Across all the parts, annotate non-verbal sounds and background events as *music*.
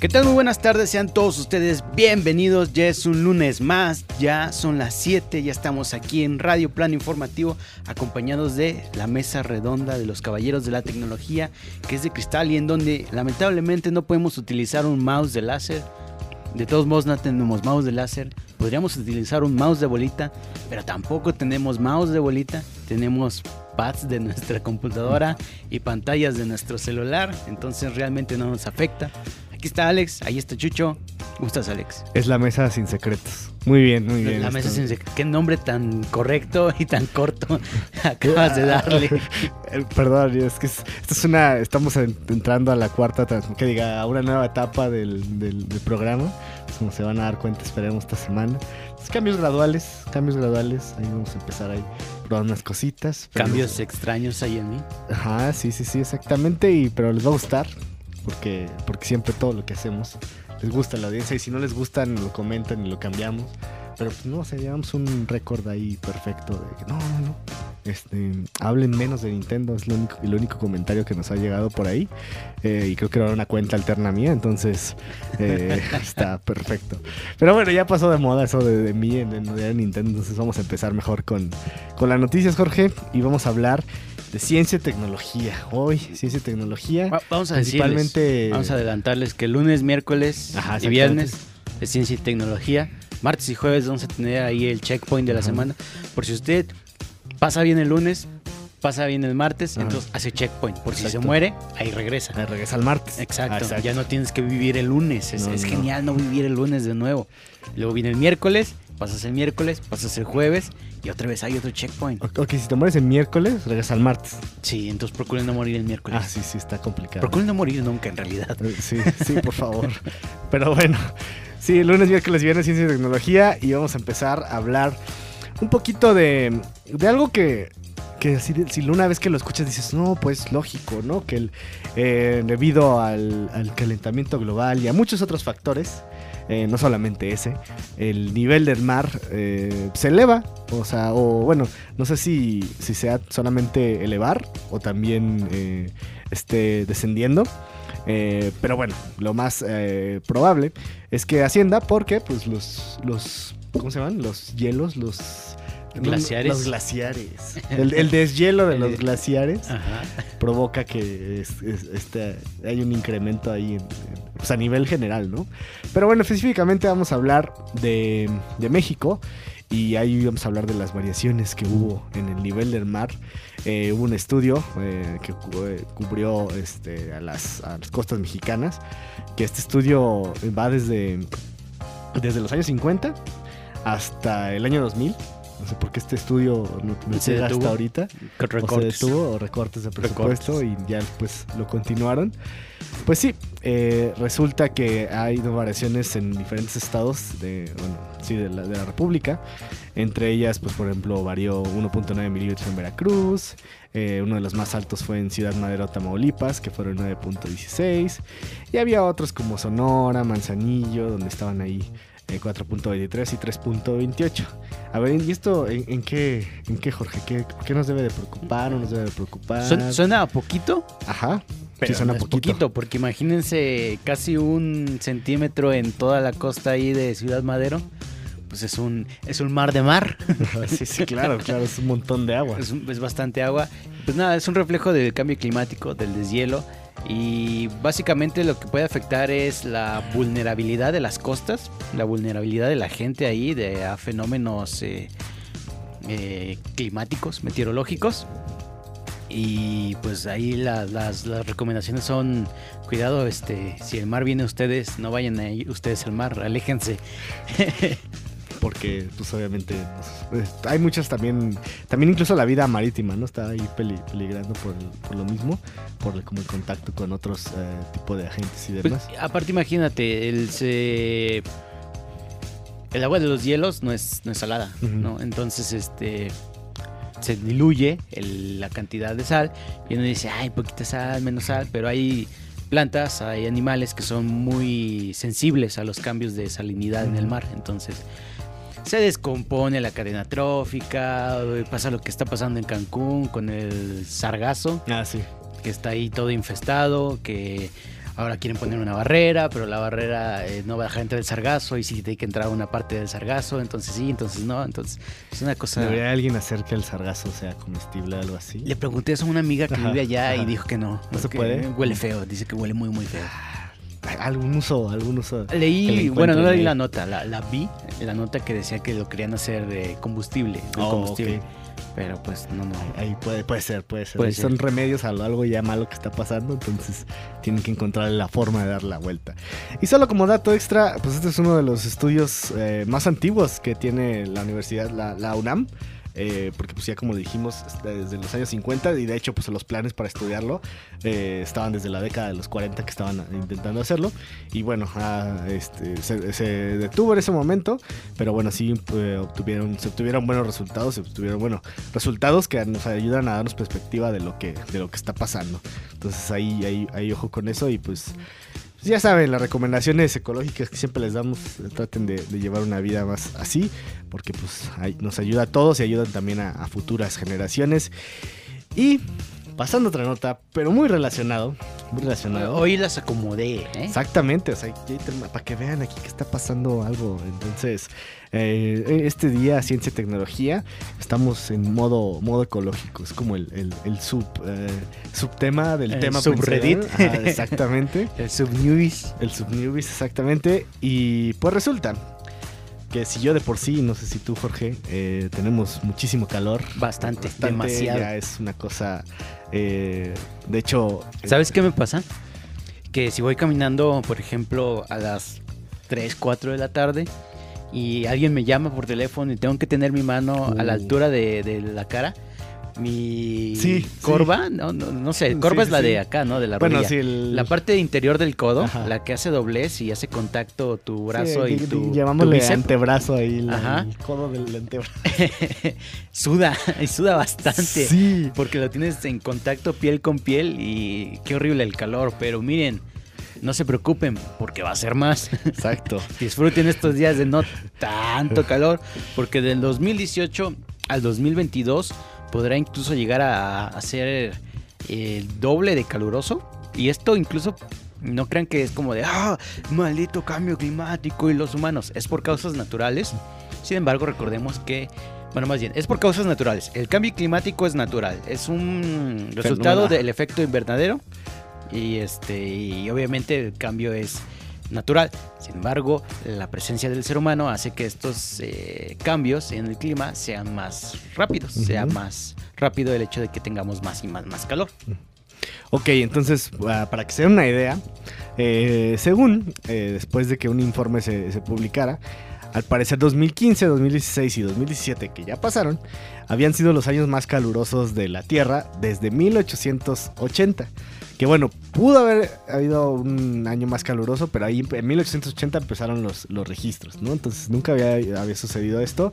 ¿Qué tal? Muy buenas tardes, sean todos ustedes bienvenidos. Ya es un lunes más, ya son las 7, ya estamos aquí en Radio Plano Informativo, acompañados de la mesa redonda de los Caballeros de la Tecnología, que es de cristal y en donde lamentablemente no podemos utilizar un mouse de láser. De todos modos, no tenemos mouse de láser. Podríamos utilizar un mouse de bolita, pero tampoco tenemos mouse de bolita. Tenemos pads de nuestra computadora y pantallas de nuestro celular, entonces realmente no nos afecta. Aquí está Alex, ahí está Chucho. ¿Cómo estás, Alex? Es la mesa sin secretos. Muy bien, muy bien. La mesa sin secretos. Qué nombre tan correcto y tan corto *laughs* acabas de darle. *laughs* Perdón, es que es- esto es una. Estamos en- entrando a la cuarta, que diga, a una nueva etapa del, del- del programa. Como se van a dar cuenta, esperemos esta semana. Cambios graduales, cambios graduales. Ahí vamos a empezar ahí probar unas cositas. pero- Cambios extraños ahí en mí. Ajá, sí, sí, sí, exactamente. Y, pero les va a gustar. Porque, porque siempre todo lo que hacemos les gusta a la audiencia. Y si no les gusta, lo comentan y lo cambiamos. Pero pues no, o sea, llevamos un récord ahí perfecto de que no, no, no. Este, hablen menos de Nintendo, es lo único, el único comentario que nos ha llegado por ahí. Eh, y creo que era una cuenta alterna mía, entonces eh, *laughs* está perfecto. Pero bueno, ya pasó de moda eso de, de mí en, en de Nintendo, entonces vamos a empezar mejor con, con las noticias, Jorge, y vamos a hablar de ciencia y tecnología. Hoy, ciencia y tecnología. Va- Vamos a Principalmente- vamos a adelantarles que lunes, miércoles Ajá, y viernes es ciencia y tecnología. Martes y jueves vamos a tener ahí el checkpoint de la Ajá. semana. Por si usted pasa bien el lunes, pasa bien el martes, Ajá. entonces hace checkpoint. Por si se Exacto. muere, ahí regresa. Ah, regresa el martes. Exacto, Ah, ya no tienes que vivir el lunes. Es, No, es no. genial no vivir el lunes de nuevo. Luego viene el miércoles, pasas el miércoles, pasas el jueves y otra vez hay otro checkpoint. Ok, si te mueres el miércoles, regresa el martes. Sí, entonces procuren no morir el miércoles. Ah, sí, sí, está complicado. Procuren no morir nunca en realidad. Eh, Sí, sí, por favor. *laughs* Pero bueno, sí, lunes, miércoles, viernes, ciencia y tecnología. Y vamos a empezar a hablar un poquito de, de algo que, que si, si una vez que lo escuchas dices, no, pues lógico, ¿no? Que el, eh, debido al, al calentamiento global y a muchos otros factores, eh, no solamente ese, el nivel del mar eh, se eleva. O sea, o bueno, no sé si, si sea solamente elevar o también eh, esté descendiendo. Eh, pero bueno, lo más eh, probable es que ascienda porque pues los, los ¿cómo se llaman? Los hielos, los Glaciares. los glaciares. El, el deshielo de los glaciares Ajá. provoca que es- es- este, hay un incremento ahí en- en- pues, a nivel general, ¿no? Pero bueno, específicamente vamos a hablar de, de México y ahí vamos a hablar de las variaciones que hubo en el nivel del mar. Eh, hubo un estudio eh, que eh, cubrió este, a, las, a las costas mexicanas, que este estudio va desde, desde los años 50 hasta el año 2000. No sé por qué este estudio no, no Se llega hasta detuvo. ahorita Con o se detuvo o recortes de presupuesto y ya pues lo continuaron. Pues sí, eh, resulta que ha habido variaciones en diferentes estados de, bueno, sí, de, la, de la República. Entre ellas, pues por ejemplo, varió 1.9 milímetros en Veracruz. eh, uno de los más altos fue en Ciudad Madero, Tamaulipas, que fueron 9.16. Y había otros como Sonora, Manzanillo, donde estaban ahí eh, 4.23 y 3.28. A ver, ¿y esto en, en qué, en qué, Jorge? ¿Qué, ¿Por qué nos debe de preocupar o nos debe de preocupar? Suena, a poquito, Ajá. pero sí, suena no es poquito. poquito, porque imagínense casi un centímetro en toda la costa ahí de Ciudad Madero. Pues es un, es un mar de mar. *laughs* sí, sí, claro, claro, es un montón de agua. Es, un- es bastante agua. Pues nada, es un reflejo del cambio climático, del deshielo. Y básicamente lo que puede afectar es la vulnerabilidad de las costas, la vulnerabilidad de la gente ahí de, a fenómenos eh, eh, climáticos, meteorológicos. Y pues ahí la- las, las recomendaciones son, cuidado, este, si el mar viene a ustedes, no vayan a ir ustedes al mar, aléjense. *laughs* Porque, pues obviamente, pues, eh, hay muchas también, también incluso la vida marítima, ¿no? Está ahí peli- peligrando por, el- por lo mismo, por el, como el contacto con otros eh, tipos de agentes y Pues, demás. aparte, imagínate, el, se- el agua de los hielos no es, no es salada. ¿no? Entonces, este, se diluye la cantidad de sal y uno dice, ay, poquita sal, menos sal, pero hay plantas, hay animales que son muy sensibles a los cambios de salinidad en el mar, entonces se descompone la cadena trófica, pasa lo que está pasando en Cancún con el sargazo, ah, sí. que está ahí todo infestado, que ahora quieren poner una barrera, pero la barrera eh, no va a dejar entrar el sargazo y sí tiene que entrar una parte del sargazo, entonces sí, entonces no, entonces es una cosa... ¿Debería alguien hacer que el sargazo sea comestible o algo así? Le pregunté eso a una amiga que vive allá y dijo que no. ¿No se puede? Huele feo, dice que huele muy, muy feo. Algún uso, algún uso. Leí, bueno, no leí la nota, la, la, vi, la nota que decía que lo querían hacer de combustible, de oh, combustible. Pero pues no, no. Ahí puede, puede ser, puede ser. Son remedios a algo ya malo que está pasando, entonces tienen que encontrar la forma de dar la vuelta. Y solo como dato extra, pues este es uno de los estudios eh, más antiguos que tiene la universidad, la, la UNAM. Eh, porque pues ya como dijimos, desde los años 50 y de hecho pues los planes para estudiarlo eh, estaban desde la década de los 40 que estaban intentando hacerlo y bueno, ah, este, se, detuvo en ese momento, pero bueno, sí eh, obtuvieron, se obtuvieron buenos resultados, se obtuvieron bueno, resultados que nos ayudan a darnos perspectiva de lo que, de lo que está pasando. Entonces ahí, ahí, ahí ojo con eso y pues ya saben, las recomendaciones ecológicas que siempre les damos, traten de, llevar una vida más así, porque pues nos ayuda a todos y ayudan también a, futuras generaciones. Y pasando otra nota, pero muy relacionado, muy relacionado. Hoy las acomodé, ¿eh? Exactamente, o sea, para que vean aquí que está pasando algo. Entonces, eh, este día, ciencia y tecnología, estamos en modo, modo ecológico. Es como el, el, sub, eh, subtema del tema subreddit. *laughs* exactamente. el subnewbies. El subnewbies, exactamente. Y pues resulta que si yo de por sí, no sé si tú Jorge, eh, tenemos muchísimo calor. Bastante, demasiado. Ya es una cosa, de hecho... ¿Sabes qué me pasa? Que si voy caminando, por ejemplo, a las 3, 4 de la tarde, y alguien me llama por teléfono y tengo que tener mi mano a la uh. altura de, la cara mi sí, corva, No, no, sé, corva es la de acá, ¿no? De la bueno, rodilla. La parte interior del codo, la que hace doblez y hace contacto tu brazo y tu llamámosle antebrazo ahí, el codo del antebrazo. *laughs* suda, *laughs* y suda bastante. Sí. Porque lo tienes en contacto piel con piel y qué horrible el calor, pero miren, no se preocupen porque va a ser más. Exacto. *laughs* Disfruten estos días de no tanto calor porque del 2018 al 2022 podrá incluso llegar a, ser el doble de caluroso. Y esto incluso no crean que es como de, ah, maldito cambio climático y los humanos. Es por causas naturales. Sin embargo, recordemos que, bueno, más bien, es por causas naturales. El cambio climático es natural. Es un resultado del efecto invernadero y este y obviamente el cambio es natural. Sin embargo, la presencia del ser humano hace que estos eh, cambios en el clima sean más rápidos, sea más rápido el hecho de que tengamos más y más, más calor. Ok, entonces, ah, para que se den una idea, eh, según eh, después de que un informe se, se publicara, al parecer 2015, 2016 y 2017, que ya pasaron, habían sido los años más calurosos de la Tierra desde 1880. Que bueno, pudo haber habido un año más caluroso, pero ahí en 1880 empezaron los, los registros, ¿no? Entonces nunca había, había sucedido esto.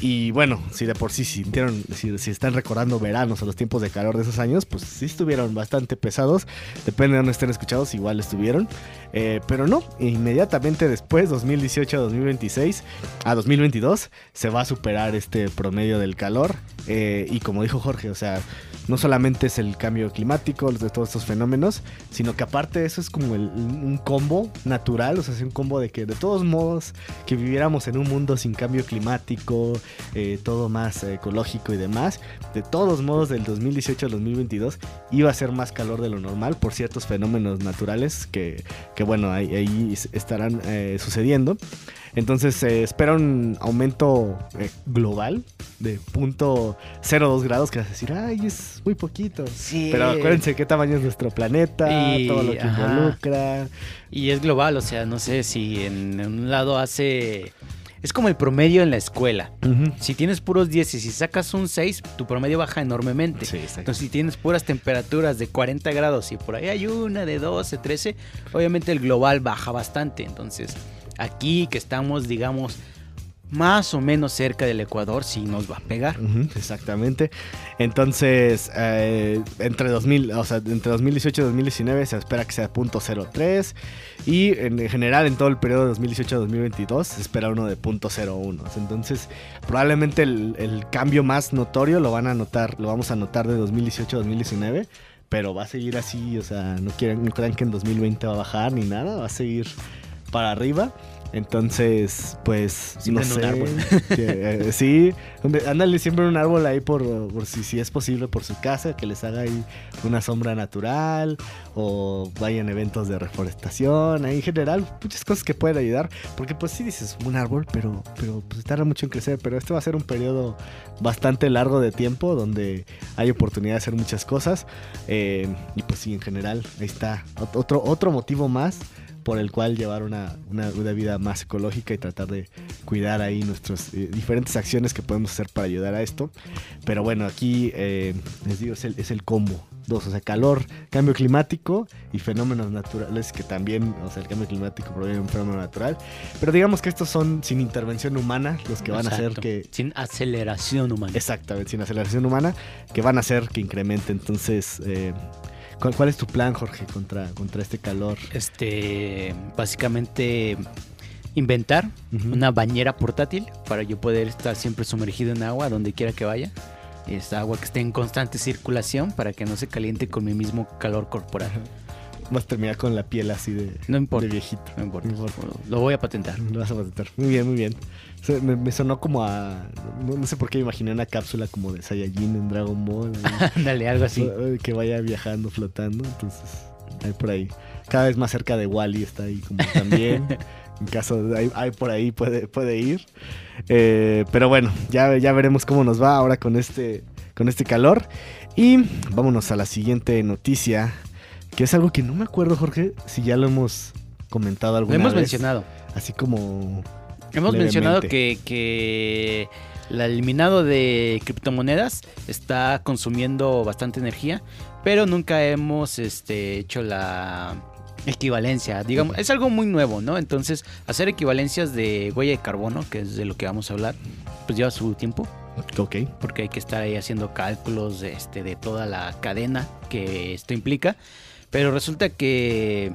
Y bueno, si de por sí sintieron, si, si, están recordando veranos o los tiempos de calor de esos años, pues sí estuvieron bastante pesados. Depende de dónde estén escuchados, igual estuvieron. Eh, pero no, inmediatamente después, 2018 a 2026, a 2022, se va a superar este promedio del calor. Eh, y como dijo Jorge, o sea, no solamente es el cambio climático, de todos estos fenómenos, sino que aparte de eso es como un combo natural, o sea, es un combo de que de todos modos que viviéramos en un mundo sin cambio climático, eh, todo más ecológico y demás, de todos modos del 2018 al 2022 iba a ser más calor de lo normal por ciertos fenómenos naturales que, bueno, ahí, estarán eh, sucediendo. Entonces se espera un aumento eh, global de 0.02 grados, que vas a decir, ay, es muy poquito. Pero acuérdense qué tamaño es nuestro planeta, todo lo que involucra. Y es global, o sea, no sé si en un lado hace... Es como el promedio en la escuela. Si tienes puros 10 y si sacas un 6, tu promedio baja enormemente. Entonces, si tienes puras temperaturas de 40 grados y por ahí hay una de 12, 13, obviamente el global baja bastante. Entonces, aquí que estamos, digamos, más o menos cerca del Ecuador sí nos va a pegar. Exactamente. Entonces, eh, entre, 2000, o sea, entre 2018 y 2019 se espera que sea .03 y en general en todo el periodo de 2018 a 2022 se espera uno de .01. Entonces, probablemente el, el cambio más notorio lo van a notar, lo vamos a notar de 2018 a 2019, pero va a seguir así, o sea, no, quieren, no crean que en 2020 va a bajar ni nada, va a seguir para arriba. Entonces, pues, Siempre no en un sé. árbol. *laughs* que, eh, sí, ándale siempre un árbol ahí por, por si, si es posible por su casa, que les haga ahí una sombra natural o vayan a eventos de reforestación, ahí en general, muchas cosas que pueden ayudar, porque pues sí dices un árbol, pero, pero pues tarda mucho en crecer, pero este va a ser un periodo bastante largo de tiempo donde hay oportunidad de hacer muchas cosas eh, y pues sí, en general, ahí está Ot- otro, otro motivo más por el cual llevar una, una, una vida más ecológica y tratar de cuidar ahí nuestras eh, diferentes acciones que podemos hacer para ayudar a esto. Pero bueno, aquí eh, les digo, es el, es el combo. Dos, o sea, calor, cambio climático y fenómenos naturales que también, o sea, el cambio climático proviene de un fenómeno natural. Pero digamos que estos son sin intervención humana los que van a hacer Exacto. que, Sin aceleración humana. Exactamente, sin aceleración humana, que van a hacer que incremente. Entonces, eh, ¿cuál, cuál es tu plan, Jorge, contra, contra este calor? Este, básicamente inventar una bañera portátil para yo poder estar siempre sumergido en agua donde quiera que vaya. Es agua que esté en constante circulación para que no se caliente con mi mismo calor corporal. Vas a terminar con la piel así de, No importa. de viejito. No importa. No importa. Lo voy a patentar. Lo vas a patentar. Muy bien, muy bien. O sea, me, me sonó como a. No, no sé por qué me imaginé una cápsula como de Saiyajin en Dragon Ball. ahí, *laughs* Dale, algo así. Que vaya viajando, flotando. Entonces, ahí por ahí. Cada vez más cerca de Wally está ahí como también. *laughs* en caso de. Ahí, ahí por ahí puede, puede ir. Eh, pero bueno, ya, ya veremos cómo nos va ahora con este, con este calor. Y vámonos a la siguiente noticia. Que es algo que no me acuerdo, Jorge, si ya lo hemos comentado Lo alguna hemos vez. mencionado. Así como. Hemos Levemente. mencionado que, que el eliminado de criptomonedas está consumiendo bastante energía, pero nunca hemos este, hecho la equivalencia. Digamos, es algo muy nuevo, ¿no? Entonces, hacer equivalencias de huella de carbono, que es de lo que vamos a hablar, pues lleva su tiempo, Ok. porque hay que estar ahí haciendo cálculos de, este, de toda la cadena que esto implica. Pero resulta que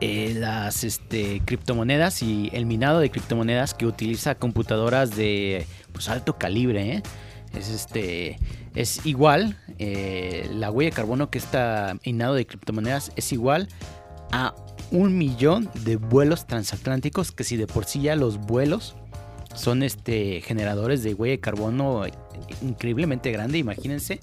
eh, las este, criptomonedas y el minado de criptomonedas que utiliza computadoras de pues, alto calibre, ¿eh? es este es igual eh, la huella de carbono que está minado de criptomonedas es igual a un millón de vuelos transatlánticos que si de por sí ya los vuelos son este generadores de huella de carbono increíblemente grande imagínense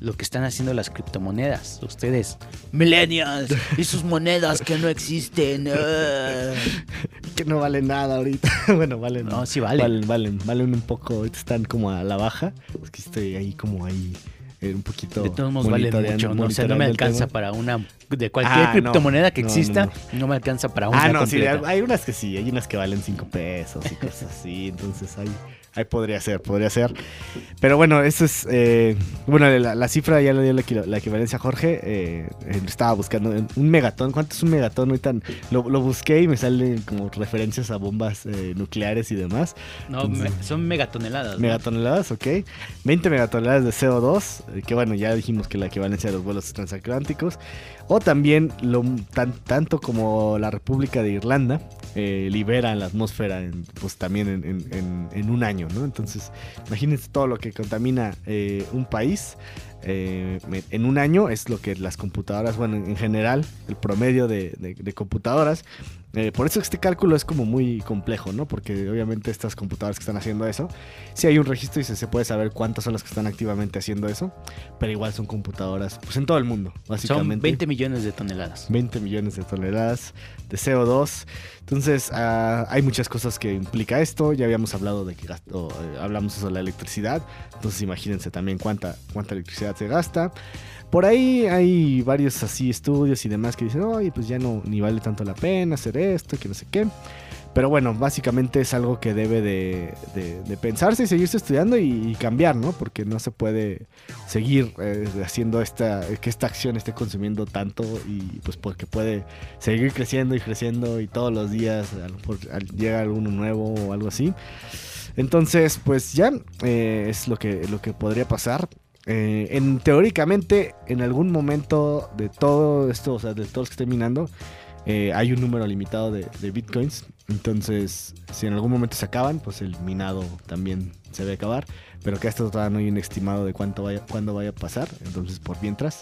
lo que están haciendo las criptomonedas. Ustedes, millennials, y sus monedas que no existen. ah. *laughs* Que no vale nada ahorita. *laughs* bueno, valen. No, sí valen. Valen, valen, valen un poco. Ahorita están como a la baja. Es que estoy ahí como ahí eh, un poquito. De todos modos valen mucho. No, o sea, no me alcanza tema. para una. De cualquier Ah, criptomoneda que No, exista, no. no, me alcanza para una. Ah, no, sí, completa. hay hay unas que sí, hay unas que valen 5 pesos y cosas así, entonces ahí, ahí podría ser, podría ser. Pero bueno, eso es, eh, bueno, la, la cifra ya le dio la, la equivalencia a Jorge, eh, estaba buscando un megatón, ¿cuánto es un megatón? Ahorita lo, lo busqué y me salen como referencias a bombas eh, nucleares y demás. No, me- son megatoneladas. ¿no? Megatoneladas, ok. 20 megatoneladas de CO2, eh, que bueno, ya dijimos que la equivalencia de los vuelos transatlánticos. O también lo, tan- tanto como la República de Irlanda eh, libera en la atmósfera en, pues también en, en- en- un año, ¿no? Entonces, imagínense todo lo que contamina eh, un país. eh, en un año es lo que las computadoras, bueno, en general, el promedio de computadoras. Eh, por eso este cálculo es como muy complejo, ¿no? Porque obviamente estas computadoras que están haciendo eso, sí hay un registro y se, se puede saber cuántas son las que están activamente haciendo eso, pero igual son computadoras, pues en todo el mundo, básicamente. Son 20 millones de toneladas. 20 millones de toneladas de CO2. Entonces, ah, hay muchas cosas que implica esto. Ya habíamos hablado de que gasto, eh, hablamos sobre la electricidad. Entonces, imagínense también cuánta, cuánta electricidad se gasta. Por ahí hay varios así estudios y demás que dicen, oye, pues ya no ni vale tanto la pena hacer esto, que no sé qué. Pero bueno, básicamente es algo que debe de, pensarse y seguirse estudiando y, cambiar, ¿no? Porque no se puede seguir eh, haciendo esta, que esta acción esté consumiendo tanto y pues porque puede seguir creciendo y creciendo y todos los días llega alguno nuevo o algo así. Entonces, pues ya eh, es lo que, lo que podría pasar. Eh, en, teóricamente, en algún momento de todo esto, o sea, de todos los que estén minando, eh, hay un número limitado de, de bitcoins. Entonces, si en algún momento se acaban, pues el minado también se debe acabar. Pero que esto todavía no hay un estimado de cuánto vaya, cuándo vaya a pasar. Entonces, por mientras,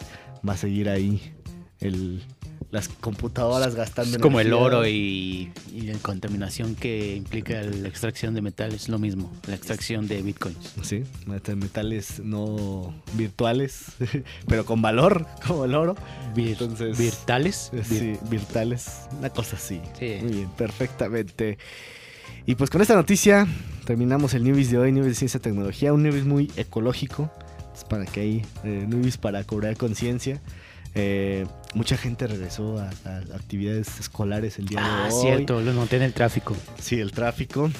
va a seguir ahí el, las computadoras gastando Es como el oro y, y la contaminación que implica la extracción de metal es lo mismo, la extracción de bitcoins. Sí, met- metales no virtuales, *laughs* pero con valor, *laughs* como el oro. Vir- Entonces- virtuales. Vir- Sí, virtuales, una cosa así. Sí. Muy bien, perfectamente. Y pues con esta noticia terminamos el Newbies de hoy, Newbies de Ciencia y Tecnología, un Newbies muy ecológico, es para que hay eh, Newbies para cobrar conciencia. Eh, mucha gente regresó a, a actividades escolares el día Ah, de hoy. cierto, lo noté en el tráfico. Sí, el tráfico.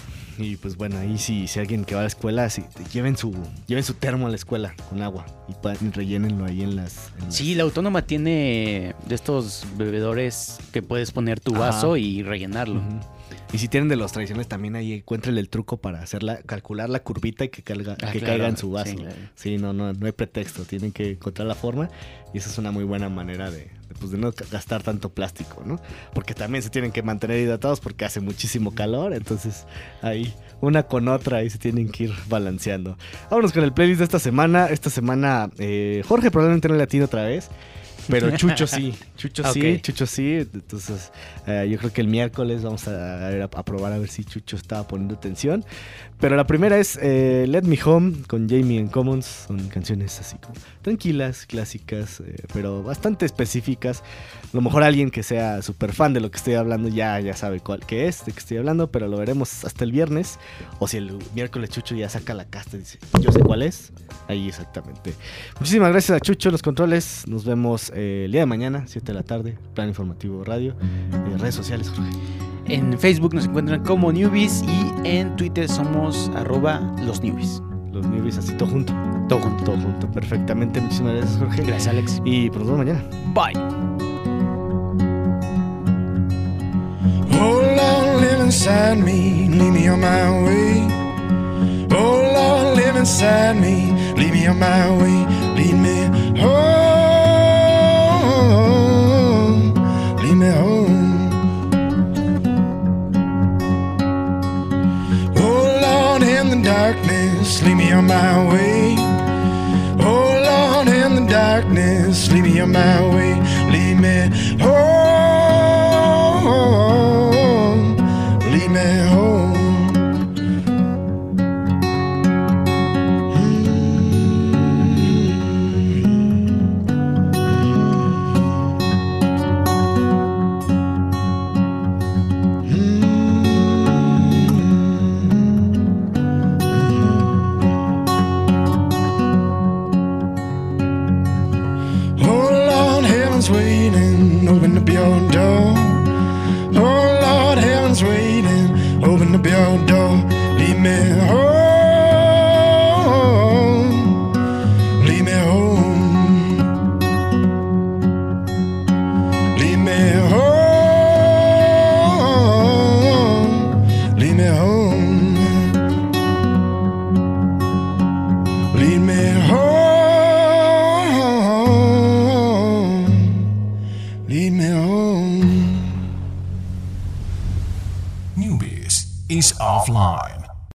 Y pues bueno, ahí sí, si alguien que va a la escuela, sí, lleven su, lleven su termo a la escuela con agua y, y rellénenlo ahí en las. en las- Sí, la autónoma tiene de estos bebedores que puedes poner tu Ajá. vaso y rellenarlo. Ujú. Y si tienen de los tradicionales, también ahí encuentren el truco para hacerla, calcular la curvita y que, calga, Ah, que claro, caiga en su vaso. sí, claro. Sí, no, no, no hay pretexto, tienen que encontrar la forma y esa es una muy buena manera de, pues, de no gastar tanto plástico, ¿no? Porque también se tienen que mantener hidratados porque hace muchísimo calor, entonces ahí una con otra ahí se tienen que ir balanceando. Vámonos con el playlist de esta semana. Esta semana eh, Jorge probablemente no le atino otra vez. Pero *laughs* Chucho sí, Chucho sí. Chucho sí. Entonces, eh, yo creo que el miércoles vamos a, a ver- a probar a ver si Chucho estaba poniendo atención. Pero la primera es eh, Let Me Home con Jamie and Commons. Son canciones así como tranquilas, clásicas, eh, pero bastante específicas. A lo mejor alguien que sea súper fan de lo que estoy hablando ya, ya sabe cuál que es, de qué estoy hablando, pero lo veremos hasta el viernes. O si el miércoles Chucho ya saca la casta y dice, yo sé cuál es. Ahí exactamente. Muchísimas gracias a Chucho los controles. Nos vemos eh, el día de mañana, 7 de la tarde, Plan Informativo Radio. Eh, redes sociales, Jorge. En Facebook nos encuentran como Newbies y en Twitter somos arroba los Newbies. Los newbies así todo junto. Todo junto. Todo junto, perfectamente. Muchísimas gracias, Jorge. Gracias, Alex. Y pues nos vemos mañana. Bye. Oh Lord, live inside me, lead me on my way. Oh Lord, live inside me, lead me on my way, lead me home, darkness, lead me on my way. Oh Lord, in the darkness, lead me on my way, lead me me